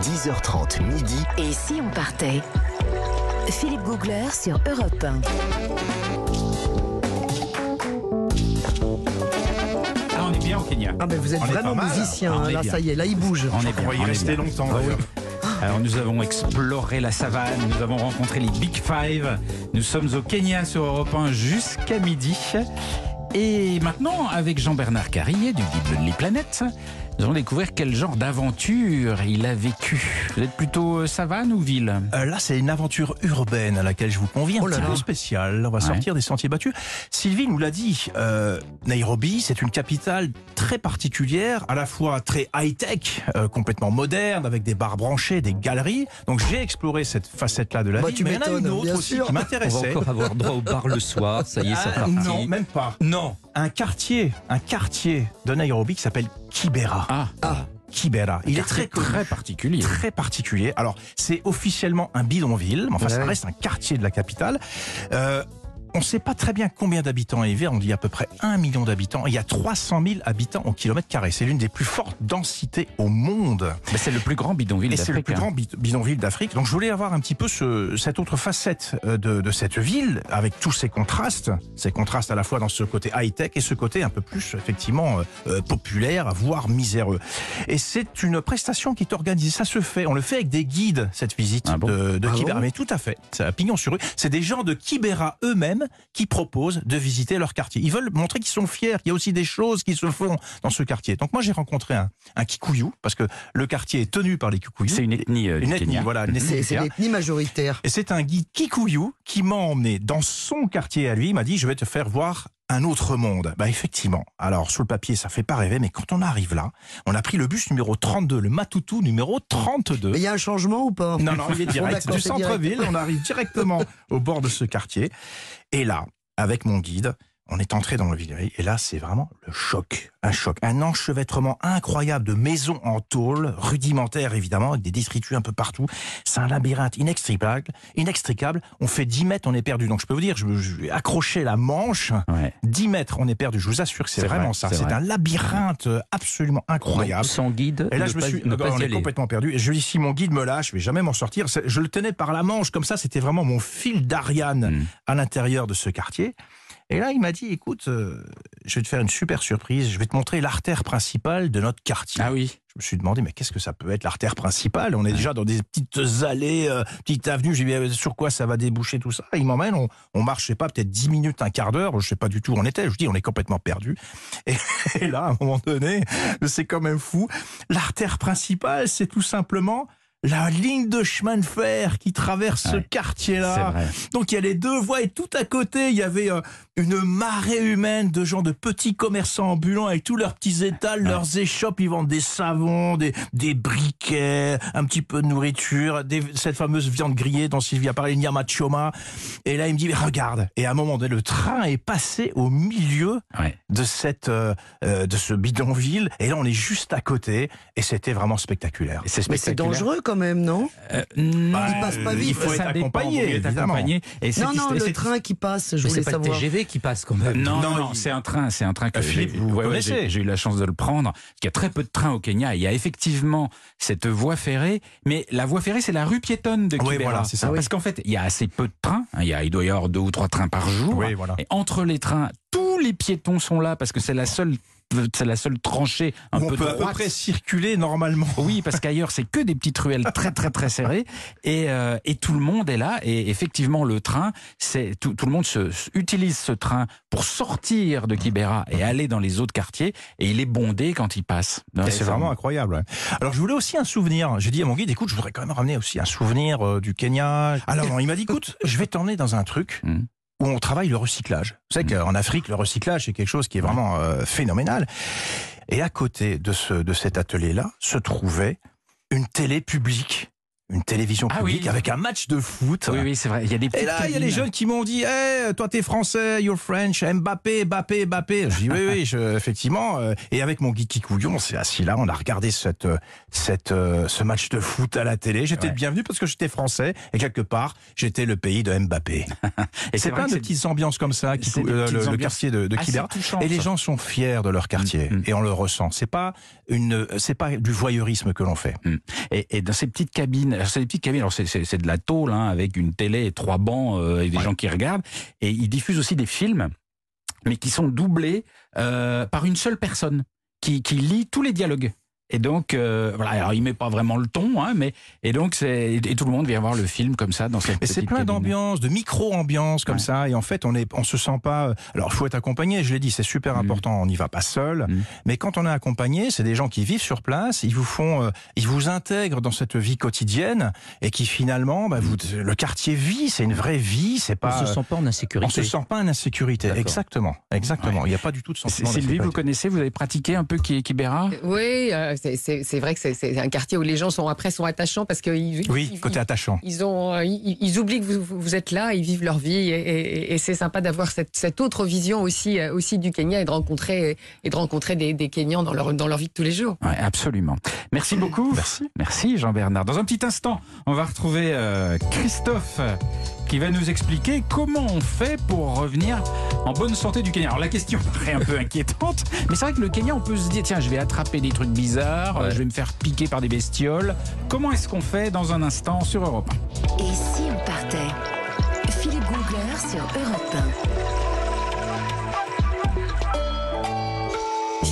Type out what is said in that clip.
10h30 midi. Et si on partait? Philippe Googler sur Europe 1. Ah, on est bien au Kenya. Ah ben vous êtes On vraiment mal. musicien, hein, là bien. ça y est, là il bouge. On est bien. On va y on est rester longtemps. Ah oui. d'ailleurs. Alors nous avons exploré la savane, nous avons rencontré les Big Five. Nous sommes au Kenya sur Europe 1 jusqu'à midi. Et maintenant, avec Jean-Bernard Carrier du guide Lonely Planet, nous allons découvrir quel genre d'aventure il a vécu. Vous êtes plutôt euh, savane ou ville? Euh, là, c'est une aventure urbaine à laquelle je vous convie, un Oh là petit là. peu spéciale. On va Ouais. sortir des sentiers battus. Sylvie nous l'a dit, euh, Nairobi, c'est une capitale très particulière, à la fois très high-tech, euh, complètement moderne, avec des bars branchés, des galeries. Donc j'ai exploré cette facette-là de la Bah, ville, tu mais il y en a une m'étonnes, autre bien aussi sûr. qui On va m'intéressait. encore avoir droit au bar le soir, ça y est, c'est Ah, parti. non, même pas. Non. Un quartier, un quartier de Nairobi qui s'appelle Kibera. Ah, Ah, Kibera. Il est très très particulier. très particulier. Alors, c'est officiellement un bidonville, mais enfin, ça reste un quartier de la capitale. Euh, on ne sait pas très bien combien d'habitants y a. On dit à peu près 1 million d'habitants. Il y a 300 000 habitants au kilomètre carré. C'est l'une des plus fortes densités au monde. Mais c'est le plus grand bidonville Et c'est le d'Afrique. plus hein. grand bid- bidonville d'Afrique. Donc je voulais avoir un petit peu ce- cette autre facette euh, de, de cette ville, avec tous ces contrastes. Ces contrastes à la fois dans ce côté high-tech et ce côté un peu plus, effectivement, euh, euh, populaire, voire miséreux. Et c'est une prestation qui est organisée. Ça se fait. On le fait avec des guides, cette visite Ah bon? de, de Ah Kibera. bon? Mais tout à fait. C'est à pignon sur rue. C'est des gens de Kibera eux-mêmes qui proposent de visiter leur quartier. Ils veulent montrer qu'ils sont fiers. qu'il y a aussi des choses qui se font dans ce quartier. Donc moi, j'ai rencontré un, un Kikuyu, parce que le quartier est tenu par les Kikuyu. C'est une ethnie euh, Une ethnie, Kenya. voilà, une ethnie c'est l'ethnie majoritaire. Et c'est un guide Kikuyu qui m'a emmené dans son quartier à lui. Il m'a dit, je vais te faire voir un autre monde. Bah effectivement. Alors sur le papier, ça fait pas rêver, mais quand on arrive là, on a pris le bus numéro 32, le Matutu numéro 32. Mais il y a un changement ou pas? Non, non, il est direct. du centre-ville, on arrive directement au bord de ce quartier. Et là, avec mon guide, on est entré dans le village. Et là, c'est vraiment le choc. Un choc. Un enchevêtrement incroyable de maisons en tôle, rudimentaires évidemment, avec des détritus un peu partout. C'est un labyrinthe inextricable. Inextricable. On fait 10 mètres, on est perdu. Donc je peux vous dire, je, je vais accrocher la manche. Ouais. 10 mètres, on est perdu. Je vous assure que c'est vraiment vrai, ça. c'est vrai. un labyrinthe euh, absolument incroyable. Donc, sans guide, Et là, je me suis, pas on est complètement perdu. Et je dis, si mon guide me lâche, je vais jamais m'en sortir. Je le tenais par la manche, comme ça, c'était vraiment mon fil d'Ariane Mm. à l'intérieur de ce quartier. Et là, il m'a dit, écoute, euh, je vais te faire une super surprise. Je vais te montrer l'artère principale de notre quartier. Ah oui. Je me suis demandé, mais qu'est-ce que ça peut être l'artère principale? On est déjà dans des petites allées, euh, petites avenues. J'ai dit, mais sur quoi ça va déboucher tout ça? Il m'emmène, on, on marche, je sais pas, peut-être 10 minutes, un quart d'heure. Je sais pas du tout où on était. Je dis, on est complètement perdu. Et, et là, à un moment donné, c'est quand même fou. L'artère principale, c'est tout simplement la ligne de chemin de fer qui traverse ce Ouais, quartier-là. Donc il y a les deux voies et tout à côté, il y avait euh, une marée humaine de gens, de petits commerçants ambulants avec tous leurs petits étals, leurs échoppes. Ils vendent des savons, des, des briquets, un petit peu de nourriture, des- cette fameuse viande grillée dont Sylvie a parlé, le nyama choma. Et là, il me dit, mais regarde. Et à un moment donné, le train est passé au milieu Ouais. de cette, euh, euh, de ce bidonville. Et là, on est juste à côté. Et c'était vraiment spectaculaire. Et Mais c'est dangereux quand même, non? Euh, non, Bah, Il passe pas vite. Il faut être accompagné, évidemment. Et Non, non, le train qui passe, je voulais c'est pas le savoir. TGV qui passe quand même. Non, non, Non, il- c'est un train, c'est un train que j'ai- Philippe, vous ouais, j'ai eu la chance de le prendre. Il y a très peu de trains au Kenya. Il y a effectivement cette voie ferrée, mais la voie ferrée, c'est la rue piétonne de Oui, Kibera. voilà, c'est ça. Parce qu'en fait, il y a assez peu de trains. hein. Il, y a, il doit y avoir deux ou trois trains par jour. Oui, voilà. Et entre les trains, tous les piétons sont là parce que c'est la seule, c'est la seule tranchée un on peu peut à peu droite. près circuler normalement. Oui, parce qu'ailleurs, c'est que des petites ruelles très, très, très serrées. Et, euh, et tout le monde est là. Et effectivement, le train, c'est tout, tout le monde se, se- utilise ce train pour sortir de Kibera et aller dans les autres quartiers. Et il est bondé quand il passe. C'est vraiment incroyable. ouais. Alors je voulais aussi un souvenir. J'ai dit à mon guide, écoute, je voudrais quand même ramener aussi un souvenir euh, du Kenya. Alors non, il m'a dit, écoute, je vais t'emmener dans un truc Mm. Où on travaille le recyclage. Vous savez qu'en Afrique, le recyclage, c'est quelque chose qui est vraiment euh, phénoménal. Et à côté de, ce, de cet atelier-là se trouvait une télé publique. Une télévision Ah publique oui. avec un match de foot. Oui, oui, c'est vrai. Il y a des Et là, il y a les jeunes qui m'ont dit hey, toi t'es français, you're French, Mbappé, Mbappé, Mbappé. Je dis oui, oui, je- effectivement. euh, Et avec mon geeky couillon, on s'est assis là, on a regardé cette, euh, cette, euh, ce match de foot à la télé. J'étais Ouais. bienvenu parce que j'étais français et quelque part, j'étais le pays de Mbappé. Et C'est plein de petites ambiances comme ça qui euh, le, le quartier de, de Kibera. Et les gens sont fiers de leur quartier Mm. et on le ressent. C'est pas une, pas du voyeurisme que l'on fait. Et, et dans ces petites cabines, alors c'est des petites cabines, alors c'est- c'est c'est de la tôle, hein, avec une télé et trois bancs euh, et des gens qui regardent. Et ils diffusent aussi des films, mais qui sont doublés euh, par une seule personne qui, qui lit tous les dialogues. Et donc, euh, voilà, alors il met pas vraiment le ton, hein, mais et donc c'est et tout le monde vient voir le film comme ça dans cette Mais c'est plein d'ambiance, de micro-ambiance comme Ouais. ça. Et en fait, on est, on se sent pas. Alors, il faut être accompagné. Je l'ai dit, c'est super Mm. important. On n'y va pas seul. Mm. Mais quand on est accompagné, c'est des gens qui vivent sur place. Ils vous font, euh, ils vous intègrent dans cette vie quotidienne et qui finalement, bah, vous, le quartier vit. C'est une vraie vie. C'est On pas. se sent pas en on insécurité. se sent pas en insécurité. Exactement, exactement. Il n'y a pas du tout de C'est- sentiment. Sylvie, vous connaissez, vous avez pratiqué un peu Ki- Kibera? Oui, euh, c'est- vrai que c'est- un quartier où les gens sont après sont attachants parce qu'ils Oui, ils- côté attachant. ils ont euh, ils, ils oublient que vous, vous êtes là, ils vivent leur vie et, et- et c'est sympa d'avoir cette, cette autre vision aussi euh, aussi du Kenya et de rencontrer et de rencontrer des, des Kenyans dans leur dans leur vie de tous les jours. Ouais, absolument. Merci beaucoup. Merci. Merci Jean-Bernard. Dans un petit instant, on va retrouver euh, Christophe qui va nous expliquer comment on fait pour revenir en bonne santé du Kenya. Alors la question paraît un peu inquiétante, mais c'est vrai que le Kenya, on peut se dire, tiens, je vais attraper des trucs bizarres, Ouais. je vais me faire piquer par des bestioles. Comment est-ce qu'on fait dans un instant sur Europe 1 Et si on partait? Philippe Googler sur Europe